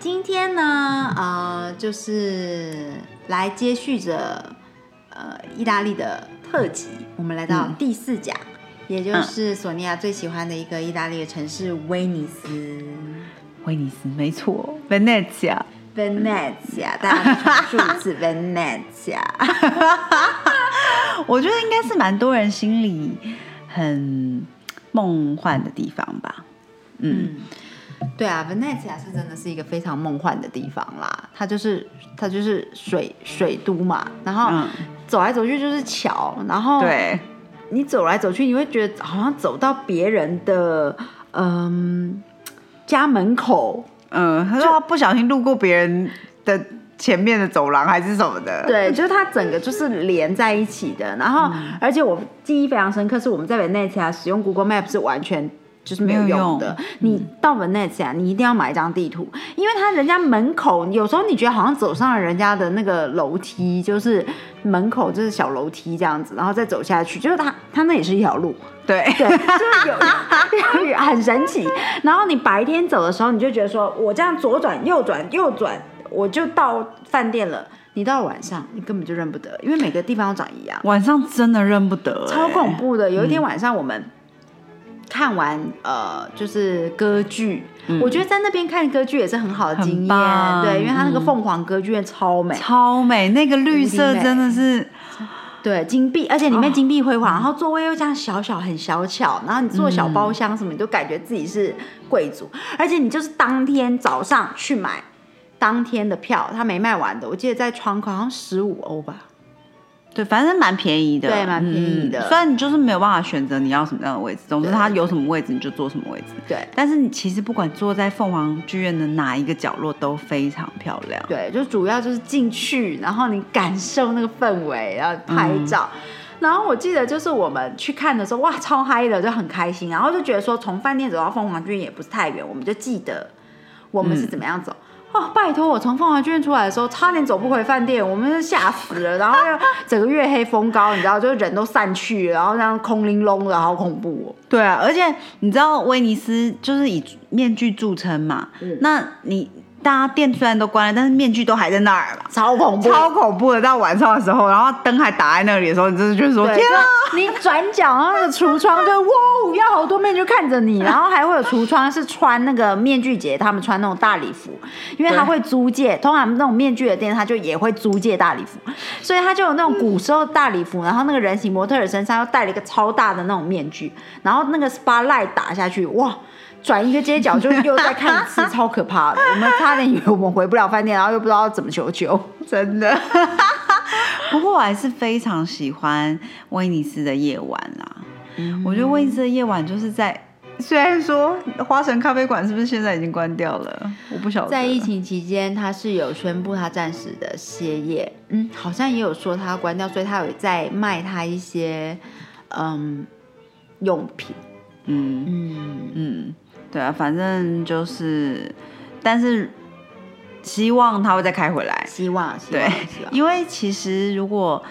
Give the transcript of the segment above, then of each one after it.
今天呢，呃，就是来接续着呃意大利的特辑，我们来到第四讲，也就是索尼娅最喜欢的一个意大利的城市威尼斯。威尼斯，没错，Venezia，Venezia，大家数字 Venezia，我觉得应该是蛮多人心里很梦幻的地方吧。嗯。对啊，Venezia 是真的是一个非常梦幻的地方啦。它就是它就是水水都嘛，然后走来走去就是桥，然后对，你走来走去，你会觉得好像走到别人的嗯家门口，嗯，他说不小心路过别人的前面的走廊还是什么的，对，就是它整个就是连在一起的。然后而且我记忆非常深刻，是我们在 Venezia 使用 Google Map 是完全。就是没有用的。你到 Venezia，你一定要买一张地图，因为他人家门口有时候你觉得好像走上了人家的那个楼梯，就是门口就是小楼梯这样子，然后再走下去，就是他他那也是一条路，对对，就是有很神奇。然后你白天走的时候，你就觉得说我这样左转右转右转，我就到饭店了。你到了晚上，你根本就认不得，因为每个地方都长一样。晚上真的认不得，超恐怖的。有一天晚上我们。看完呃，就是歌剧，我觉得在那边看歌剧也是很好的经验，对，因为它那个凤凰歌剧院超美，超美，那个绿色真的是，对，金碧，而且里面金碧辉煌，然后座位又这样小小很小巧，然后你坐小包厢什么，你都感觉自己是贵族，而且你就是当天早上去买当天的票，它没卖完的，我记得在窗口好像十五欧吧。对，反正蛮便宜的，对，蛮便宜的。虽然你就是没有办法选择你要什么样的位置，总之它有什么位置你就坐什么位置。对，但是你其实不管坐在凤凰剧院的哪一个角落都非常漂亮。对，就主要就是进去，然后你感受那个氛围，然后拍照。然后我记得就是我们去看的时候，哇，超嗨的，就很开心。然后就觉得说，从饭店走到凤凰剧院也不是太远，我们就记得我们是怎么样走。哦，拜托！我从凤凰剧院出来的时候，差点走不回饭店，我们是吓死了。然后又整个月黑风高，你知道，就是人都散去，然后这样空 linh 隆的，好恐怖哦。对啊，而且你知道威尼斯就是以面具著称嘛，那你。大家店虽然都关了，但是面具都还在那儿嘛，超恐怖，超恐怖的。到晚上的时候，然后灯还打在那里的时候，你真的就是说天啊！你转角，然后那个橱窗就 哇，要好多面具看着你，然后还会有橱窗是穿那个面具节，他们穿那种大礼服，因为他会租借，通常那种面具的店他就也会租借大礼服，所以他就有那种古时候大礼服，然后那个人形模特儿身上又戴了一个超大的那种面具，然后那个 spotlight 打下去，哇！转一个街角就又再看一次，超可怕的。我们差点以为我们回不了饭店，然后又不知道怎么求救，真的。不过我还是非常喜欢威尼斯的夜晚啦。我觉得威尼斯的夜晚就是在，虽然说花神咖啡馆是不是现在已经关掉了？我不晓得。在疫情期间，他是有宣布他暂时的歇业，嗯，好像也有说他关掉，所以他有在卖他一些嗯用品，嗯嗯嗯。对啊，反正就是，但是希望他会再开回来。希望，对，因为其实如果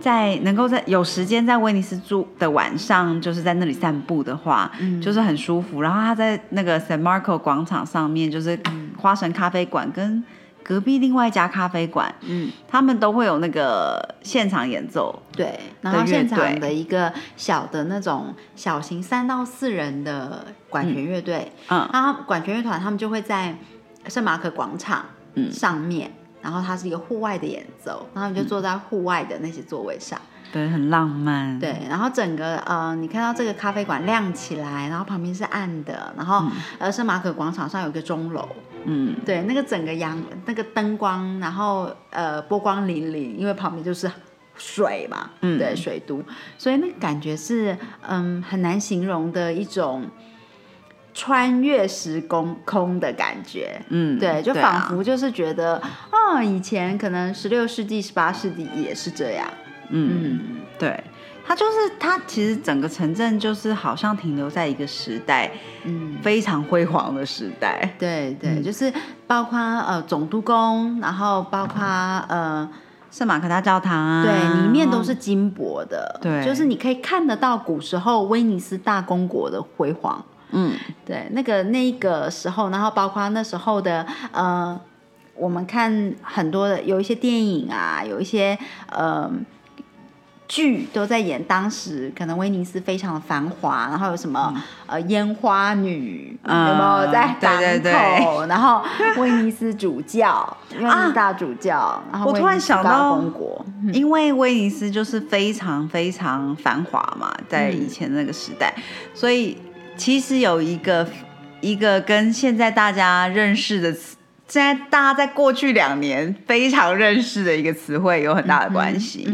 在能够在有时间在威尼斯住的晚上，就是在那里散步的话，嗯，就是很舒服。然后他在那个 San Marco 广场上面，就是花神咖啡馆跟。隔壁另外一家咖啡馆，嗯，他们都会有那个现场演奏，对，然后现场的一个小的那种小型三到四人的管弦乐队，嗯，他管弦乐团他们就会在圣马可广场上面，然后它是一个户外的演奏，然后你就坐在户外的那些座位上。对，很浪漫。对，然后整个呃，你看到这个咖啡馆亮起来，然后旁边是暗的，然后呃，圣马可广场上有个钟楼，嗯，对，那个整个阳那个灯光，然后呃波光粼粼，因为旁边就是水嘛，嗯，对，水都，所以那感觉是嗯很难形容的一种穿越时空空的感觉，嗯，对，就仿佛就是觉得啊，哦，以前可能十六世纪、十八世纪也是这样。嗯，对，它就是它其实整个城镇就是好像停留在一个时代，嗯，非常辉煌的时代。对对，就是包括呃总督宫，然后包括呃。圣马可大教堂啊，对，里面都是金箔的，对，就是你可以看得到古时候威尼斯大公国的辉煌，嗯，对，那个那个时候，然后包括那时候的呃，我们看很多的有一些电影啊，有一些呃。剧都在演当时可能威尼斯非常的繁华，然后有什么呃烟花女有没有在港口？然后威尼斯主教，威尼斯大主教。然后我突然想到，公国，因为威尼斯就是非常非常繁华嘛，在以前那个时代，所以其实有一个一个跟现在大家认识的词，现在大家在过去两年非常认识的一个词汇有很大的关系，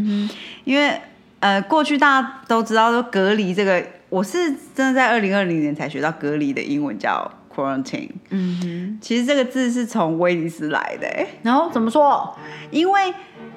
因为。呃，过去大家都知道说隔离这个，我是真的在二零二零年才学到隔离的英文叫 quarantine。嗯哼，其实这个字是从威尼斯来的。然后怎么说？因为。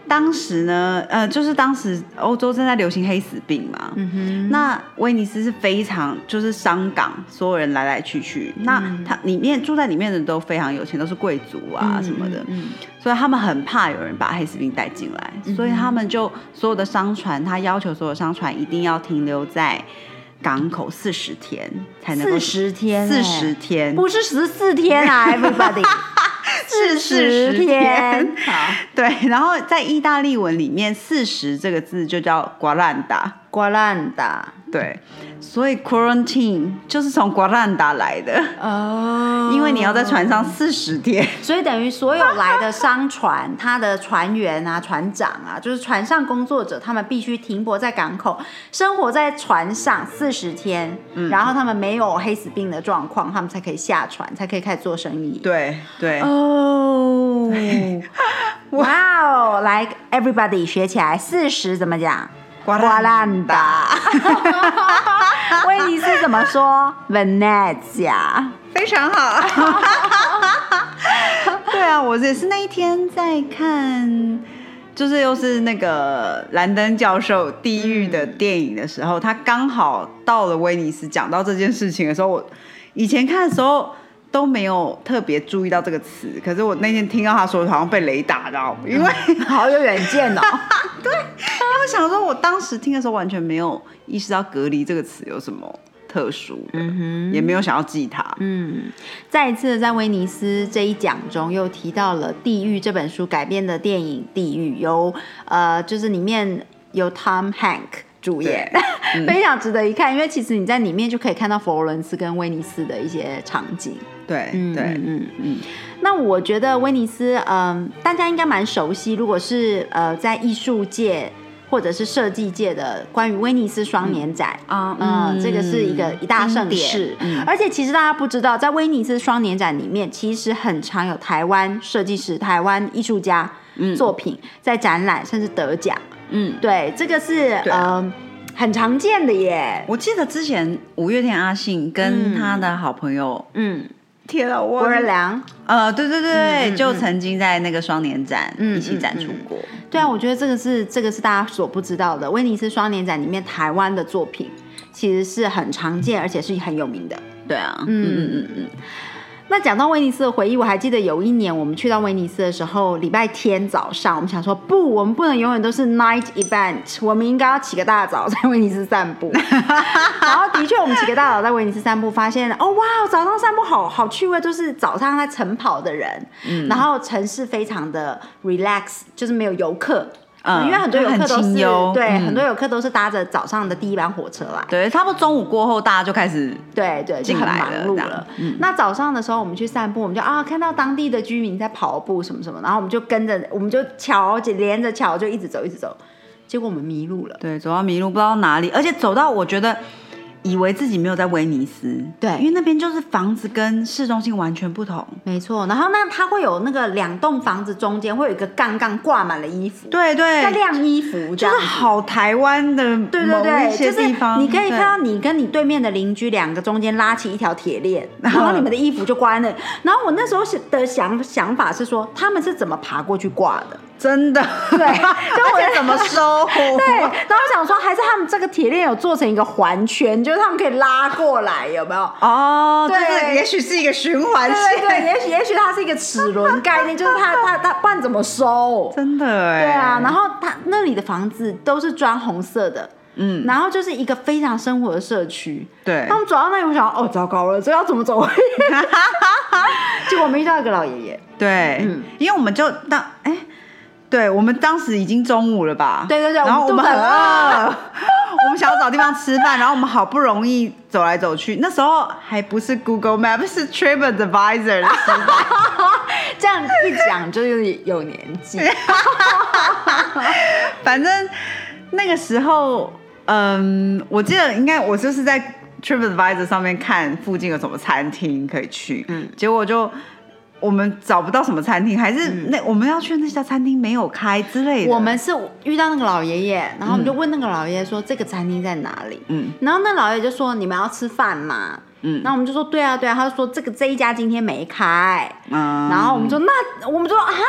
当时呢，呃，就是当时欧洲正在流行黑死病嘛，嗯哼，那威尼斯是非常就是商港，所有人来来去去，那它里面住在里面的人都非常有钱，都是贵族啊什么的，嗯，所以他们很怕有人把黑死病带进来，所以他们就所有的商船，他要求所有商船一定要停留在港口四十天才能四十天，四十天，不是十四天啊，everybody。四十天，好，对，然后在意大利文里面，四十这个字就叫 guaranda，guaranda，对。所以 quarantine 就是从 Guaranda 来的。哦，因为你要在船上四十天，所以等于所有来的商船，它的船员啊、船长啊，就是船上工作者，他们必须停泊在港口，生活在船上四十天，然后他们没有黑死病的状况，他们才可以下船，才可以开始做生意。对对。哦，哇。哦，来 everybody 学起来，四十怎么讲？瓜兰达，威尼斯怎么说？Venezia，非常好。对啊，我也是那一天在看，就是又是那个兰登教授《地狱》的电影的时候，他刚好到了威尼斯，讲到这件事情的时候，我以前看的时候。都没有特别注意到这个词，可是我那天听到他说，好像被雷打到，因为好有远见哦。对，我想说，我当时听的时候完全没有意识到“隔离”这个词有什么特殊的，也没有想要记它。嗯，再一次在威尼斯这一讲中，又提到了《地狱》这本书改编的电影《地狱》，由呃，就是里面有 Tom Hank。主演 非常值得一看，因为其实你在里面就可以看到佛罗伦斯跟威尼斯的一些场景。对，对，嗯嗯。那我觉得威尼斯，嗯，大家应该蛮熟悉。如果是呃在艺术界或者是设计界的，关于威尼斯双年展啊，嗯，这个是一个一大盛事。而且其实大家不知道，在威尼斯双年展里面，其实很常有台湾设计师、台湾艺术家作品在展览，甚至得奖。嗯，对，这个是呃很常见的耶。我记得之前五月天阿信跟他的好朋友，嗯，郭仁良，呃，对对对，就曾经在那个双年展一起展出过。对啊，我觉得这个是这个是大家所不知道的，威尼斯双年展里面台湾的作品其实是很常见，而且是很有名的。对啊，嗯嗯嗯嗯。那讲到威尼斯的回忆，我还记得有一年我们去到威尼斯的时候，礼拜天早上，我们想说不，我们不能永远都是 night event，我们应该要起个大早在威尼斯散步。然后的确，我们起个大早在威尼斯散步，发现哦哇，早上散步好好趣味，就是早上在晨跑的人，然后城市非常的 relax，就是没有游客。嗯，因为很多游客都是对，很多游客都是搭着早上的第一班火车来。对，差不多中午过后，大家就开始对对就很忙碌了。那早上的时候，我们去散步，我们就啊看到当地的居民在跑步什么什么，然后我们就跟着，我们就桥连着桥就一直走，一直走，结果我们迷路了。对，走到迷路不知道哪里，而且走到我觉得以为自己没有在威尼斯，对因为那边就是房子跟市中心完全不同。没错。然后那，它会有那个两栋房子中间会有一个杠杠挂满了衣服，对对在，晾衣服，这就是。好台湾的某对对对，一些就是地方，你可以看到你跟你对面的邻居两个中间拉起一条铁链，然后你们的衣服就挂在那。然后我那时候是的想想法是说，他们是怎么爬过去挂的？真的，对，就而且怎么收？对，然后我想说，还是他们这个铁链有做成一个环圈，就是他们可以拉过来，有没有？哦，就对是也许是一个循环对线，对对，也许也许它是一个齿轮概念，就是它它它不然怎么收？真的哎，对啊，然后它那里的房子都是砖红色的，嗯，然后就是一个非常生活的社区。对他，们走到那里，我想，哦，糟糕了，这要怎么走？结果我们遇到一个老爷爷，对，嗯因为我们就当哎。对，我们当时已经中午了吧？对对对然后我们很饿，我们想要找地方吃饭，然后我们好不容易走来走去，那时候还不是 Google Map，是 TripAdvisor 的时代。这样一讲就有有年纪。反正那个时候，嗯，我记得应该我就是在 TripAdvisor 上面看附近有什么餐厅可以去，嗯结果就我们找不到什么餐厅，还是那、我们要去那家餐厅没有开之类的。我们是遇到那个老爷爷，然后我们就问那个老爷爷说这个餐厅在哪里？嗯。然后那老爷爷就说你们要吃饭嘛？嗯。然后我们就说对啊对啊，他就说这个这一家今天没开。嗯，然后我们说那我们说啊哈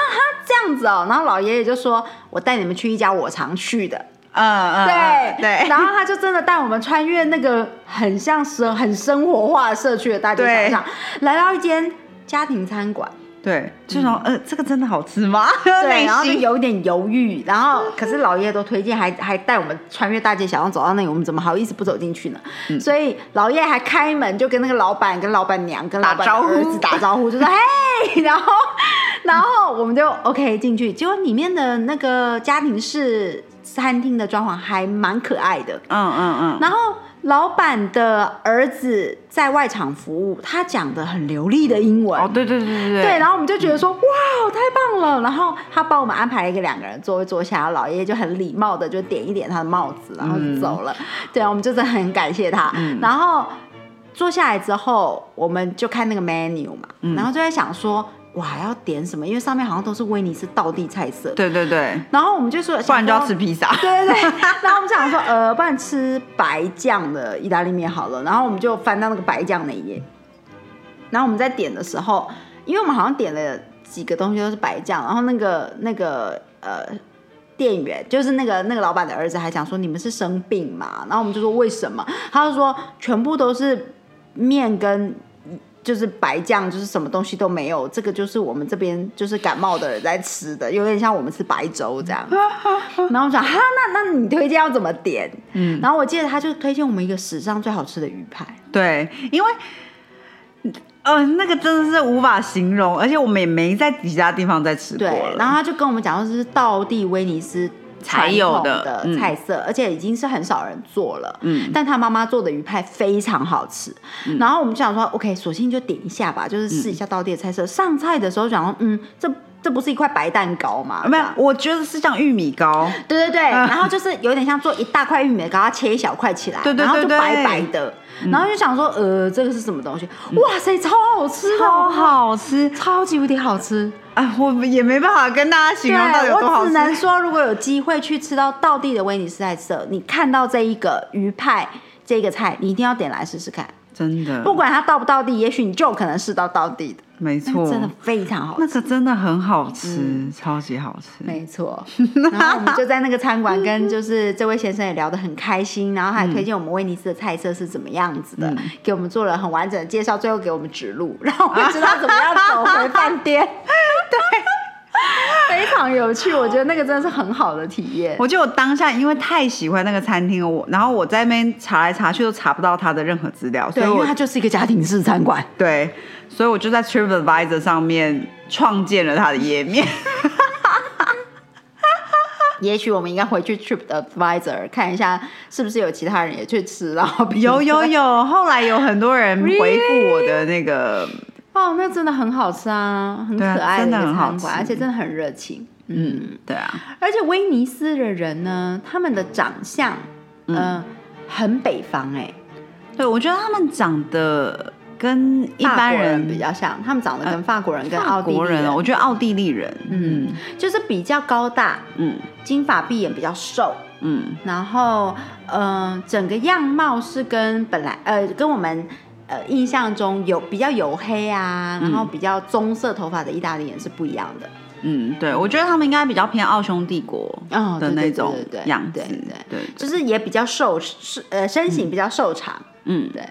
这样子哦，然后老爷爷就说我带你们去一家我常去的，嗯嗯对。嗯对，然后他就真的带我们穿越那个很像生很生活化的社区的大街对小巷，来到一间家庭餐馆。对，就说、呃这个真的好吃吗？对，内然后就心有点犹豫，然后 可是老爷爷都推荐，还还带我们穿越大街小巷走到那里，我们怎么好意思不走进去呢？嗯。所以老爷爷还开门就跟那个老板、跟老板娘、跟老板招子打招呼，就说嘿，然后然后我们就 OK 进去，结果里面的那个家庭式餐厅的装潢还蛮可爱的，嗯嗯嗯，然后老板的儿子在外场服务，他讲的很流利的英文。哦对对对对对对，然后我们就觉得说，哇，太棒了！然后他帮我们安排了一个两个人座位坐下，老爷爷就很礼貌的就点一点他的帽子，然后就走了。对啊，我们就是很感谢他。然后坐下来之后，我们就看那个 menu 嘛，然后就在想说，哇，要点什么？因为上面好像都是威尼斯道地菜色。对对对，然后我们就说，不然就要吃披萨。对对对，然后我们想说，呃，不然吃白酱的意大利面好了。然后我们就翻到那个白酱那一页，然后我们在点的时候，因为我们好像点了几个东西都是白酱，然后那个那个呃。店员就是那个那个老板的儿子，还讲说你们是生病嘛？然后我们就说为什么？他就说全部都是面跟就是白酱，就是什么东西都没有。这个就是我们这边就是感冒的人在吃的，有点像我们吃白粥这样。然后我想，哈，那那你推荐要怎么点？嗯，然后我记得他就推荐我们一个史上最好吃的鱼排。对，因为。呃，那个真的是无法形容，而且我们也没在其他地方再吃过。然后他就跟我们讲说，是道地威尼斯才有的菜色，而且已经是很少人做了。嗯但他妈妈做的鱼派非常好吃。然后我们就想说，OK，索性就点一下吧，就是试一下到底的菜色。上菜的时候想说，嗯，这这不是一块白蛋糕吗？没有，我觉得是像玉米糕，对对对，然后就是有点像做一大块玉米糕，它切一小块起来，对对对对然后就白白的，然后就想说，呃，这个是什么东西？哇塞，超好吃，超好吃超级无敌好吃。哎！我也没办法跟大家形容到底有多好吃只。能说，如果有机会去吃到道地的威尼斯菜色，你看到这一个鱼派这个菜，你一定要点来试试看。真的，不管它到不到地，也许你就可能试到到地的，没错，真的非常好吃。那个真的很好吃，超级好吃。没错，然后我们就在那个餐馆跟就是这位先生也聊得很开心，然后还推荐我们威尼斯的菜色是怎么样子的，给我们做了很完整的介绍，最后给我们指路，让我们知道怎么样走回饭店。对，非常有趣，我觉得那个真的是很好的体验。我就我当下因为太喜欢那个餐厅了，我然后我在那边查来查去都查不到它的任何资料，所对，以因为它就是一个家庭式餐馆。对，所以我就在 TripAdvisor 上面创建了它的页面。也许我们应该回去 Trip Advisor 看一下，是不是有其他人也去吃，然后有有有，后来有很多人回复我的那个，哦，那真的很好吃啊，很可爱的一个真的很好餐馆，吃而且真的很热情。嗯，对啊，而且威尼斯的人呢，他们的长相，嗯、很北方哎、对，我觉得他们长得跟一般人比较像，他们长得跟法国人跟法奥地利国人哦，我觉得奥地利人，嗯就是比较高大，嗯。金发碧眼，比较瘦。嗯。然后，嗯、整个样貌是跟本来呃跟我们呃印象中有比较黝黑啊，然后比较棕色头发的意大利人是不一样的。嗯，对，我觉得他们应该比较偏奥匈帝国的那种样子，对对对，就是也比较瘦，是呃身形比较瘦长，嗯，对。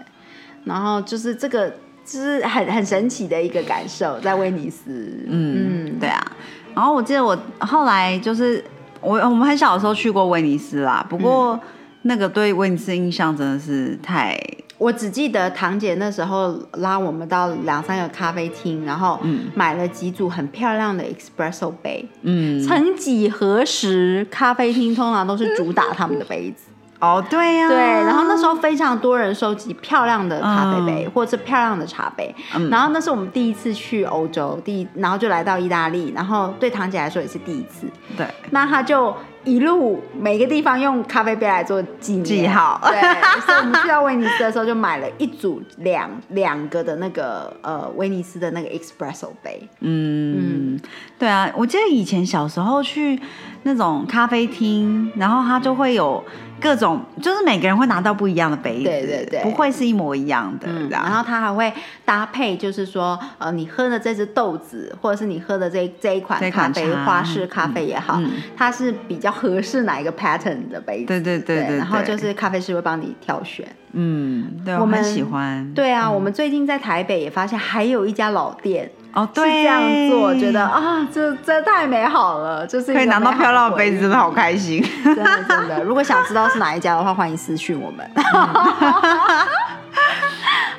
然后就是这个，就是很很神奇的一个感受，在威尼斯。嗯，对啊。然后我记得我后来就是我我们很小的时候去过威尼斯啦，不过那个对威尼斯印象真的是太我只记得堂姐那时候拉我们到两三个咖啡厅，然后买了几组很漂亮的 espresso 杯。嗯曾几何时，咖啡厅通常都是主打他们的杯子。哦对呀、对，然后那时候非常多人收集漂亮的咖啡杯、或者是漂亮的茶杯。然后那是我们第一次去欧洲，第然后就来到意大利，然后对堂姐来说也是第一次。对那她就一路每个地方用咖啡杯来做纪念记号对，所以我们去到威尼斯的时候就买了一组两两个的那个呃威尼斯的那个 espresso 杯。嗯，对啊，我记得以前小时候去那种咖啡厅，然后它就会有各种，就是每个人会拿到不一样的杯子，对对对。不会是一模一样的，嗯，然后它还会搭配，就是说，呃，你喝的这只豆子，或者是你喝的这这一款咖啡，花式咖啡也好，嗯它是比较合适哪一个 pattern 的杯子。对对对对然后就是咖啡师会帮你挑选。嗯，对，我们很喜欢，对啊，我们最近在台北也发现还有一家老店哦，是对，这样做，觉得啊，这这太美好了，就是可以拿到漂亮的杯子，真的好开心。真的真的。如果想知道是哪一家的话，欢迎私讯我们。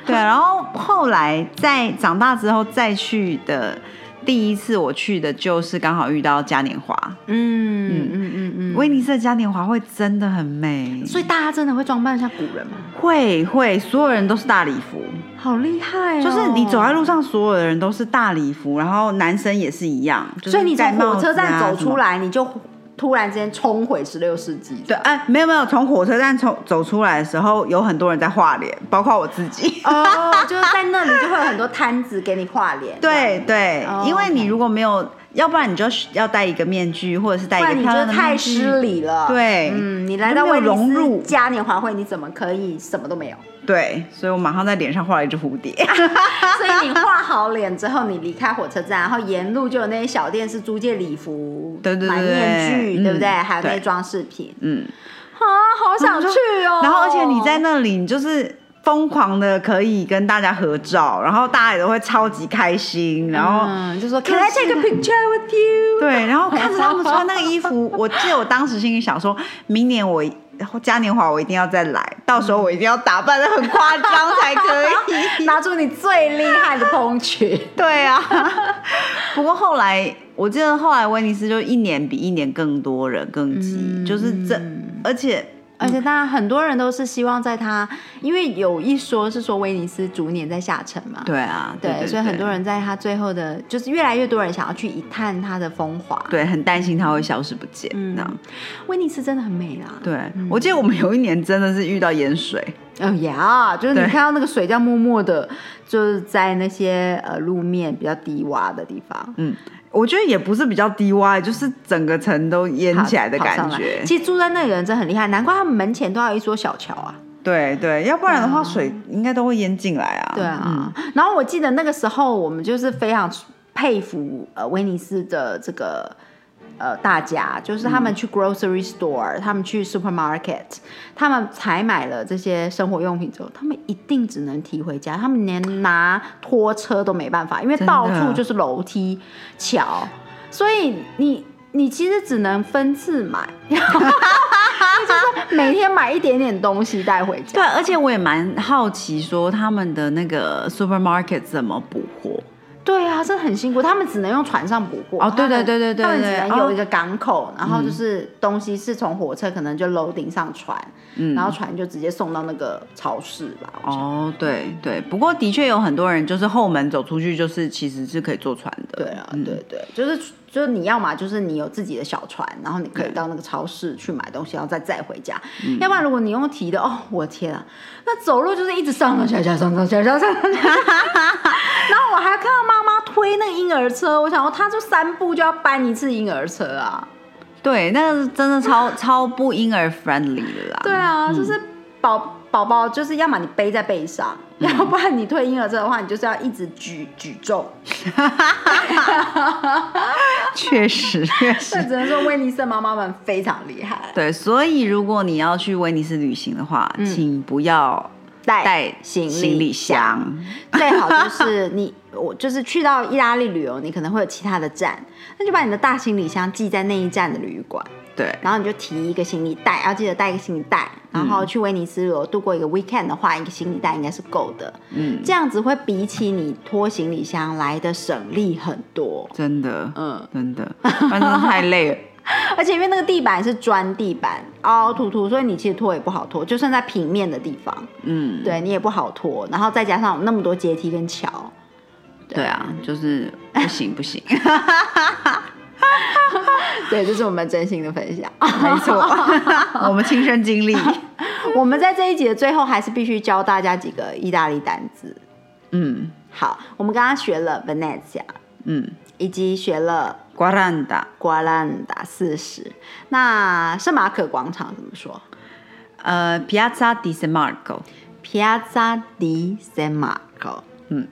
对，然后后来在长大之后再去的第一次，我去的就是刚好遇到嘉年华，嗯嗯嗯嗯。威尼斯的嘉年华会真的很美，所以大家真的会装扮像古人吗？会会，所有人都是大礼服，好厉害哦！就是你走在路上，所有的人都是大礼服，然后男生也是一样，就是所以你从戴帽子火车站。走出来，你就突然之间冲回十六世纪。对，哎，没有没有，从火车站从走出来的时候，有很多人在画脸，包括我自己。哦，就是在那里就会有很多摊子给你画脸。对对，哦因为你如果没有，要不然你就要戴一个面具，或者是戴一个漂亮的太面具。失礼了。对嗯，你来到威尼入斯嘉年华会，你怎么可以什么都没有？对，所以我马上在脸上画了一只蝴蝶。所以你画好脸之后，你离开火车站，然后沿路就有那些小店是租借礼服、买对对对面具，嗯对不对？还有那些对装饰品。嗯，啊，好想去哦！然后而且你在那里，你就是疯狂的可以跟大家合照，然后大家也都会超级开心，然后。嗯，就说 Can I take a picture with you？对，然后看着他们穿那个衣服，我记得我当时心里想说，明年我嘉年华我一定要再来，到时候我一定要打扮的很夸张才可以。拿出你最厉害的风裙。对啊，不过后来我记得后来威尼斯就一年比一年更多人更挤，就是这，而且而且当然很多人都是希望在它，因为有一说是说威尼斯逐年在下沉嘛，对啊，对，对，所以很多人在它最后的，就是越来越多人想要去一探它的风华。对很担心它会消失不见。嗯威尼斯真的很美啦。对，我记得我们有一年真的是遇到盐水，哦呀，就是你看到那个水这样默默的，就是在那些呃路面比较低洼的地方嗯，我觉得也不是比较低洼，就是整个城都淹起来的感觉。其实住在那里的人真的很厉害，难怪他们门前都要有一座小桥啊。对对，要不然的话水应该都会淹进来啊。对啊，然后我记得那个时候我们就是非常佩服呃威尼斯的这个呃大家，就是他们去 grocery store，、他们去 supermarket，他们采买了这些生活用品之后，他们一定只能提回家，他们连拿拖车都没办法，因为到处就是楼梯桥，所以你你其实只能分次买。就是每天买一点点东西带回家。对，而且我也蛮好奇，说他们的那个 supermarket 怎么补货？对啊，这很辛苦，他们只能用船上捕获。哦对对对对对他们只能有一个港口，然后就是东西是从火车可能就 loading 上船，然后船就直接送到那个超市吧。哦，对对，不过的确有很多人就是后门走出去，就是其实是可以坐船的。对啊，对对，就是就是你要嘛，就是你有自己的小船，然后你可以到那个超市去买东西，然后再载回家。要不然如果你用提的，哦，我的天啊，那走路就是一直上上下下，上上下下，上上下下。然后我还看到妈妈推那个婴儿车，我想说，她就三步就要搬一次婴儿车啊。对，那个真的超超不婴儿 friendly 的啦。对啊，就是宝宝宝，就是要么你背在背上，要不然你推婴儿车的话，你就是要一直举举重。确实确这实。只能说威尼斯的妈妈们非常厉害。对，所以如果你要去威尼斯旅行的话，请不要带带行行李箱。最好就是你，我就是去到意大利旅游，你可能会有其他的站，那就把你的大行李箱寄在那一站的旅馆，对，然后你就提一个行李袋，要记得带一个行李袋，然后去威尼斯如果度过一个 weekend 的话，一个行李袋应该是够的，嗯，这样子会比起你拖行李箱来的省力很多。真的，嗯，真的，反正太累了。而且因为那个地板是砖地板，凹凹凸凸，所以你其实拖也不好拖，就算在平面的地方，嗯，对你也不好拖。然后再加上有那么多阶梯跟桥，对。啊，就是不行不行，对，这是我们真心的分享。没错，我们亲身经历。我们在这一集的最后还是必须教大家几个意大利单字。嗯好，我们刚刚学了 Venezia，嗯以及学了，Guaranda，瓜兰达四十。那圣马可广场怎么说呃，Piazza di San Marco。？Piazza di San Marco。嗯，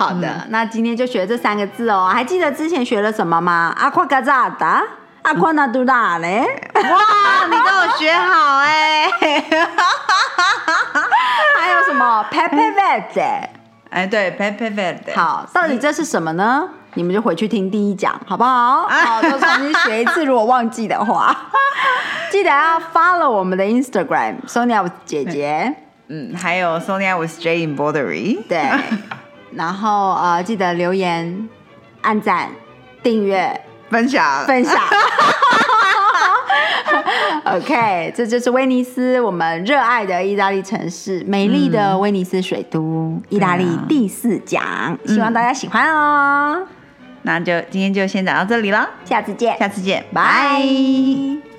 好的，那今天就学这三个字哦。还记得之前学了什么吗？阿夸嘎扎达，阿夸纳杜达嘞。哇，你都有学好哎、还有什么 p e p e v e t 哎，对 p e p e v e t 好，到底这是什么呢？你们就回去听第一讲，好不好？好，都重新学一次。如果忘记的话，记得要 follow 我们的 Instagram Sonia 姐姐。嗯，还有 Sonia with J in Bordery。对。然后呃，记得留言、按赞、订阅、分享。分享。OK，这就是威尼斯，我们热爱的意大利城市，美丽的威尼斯水都，意大利第四讲，希望大家喜欢哦。那就今天就先讲到这里了，下次见，下次见，拜。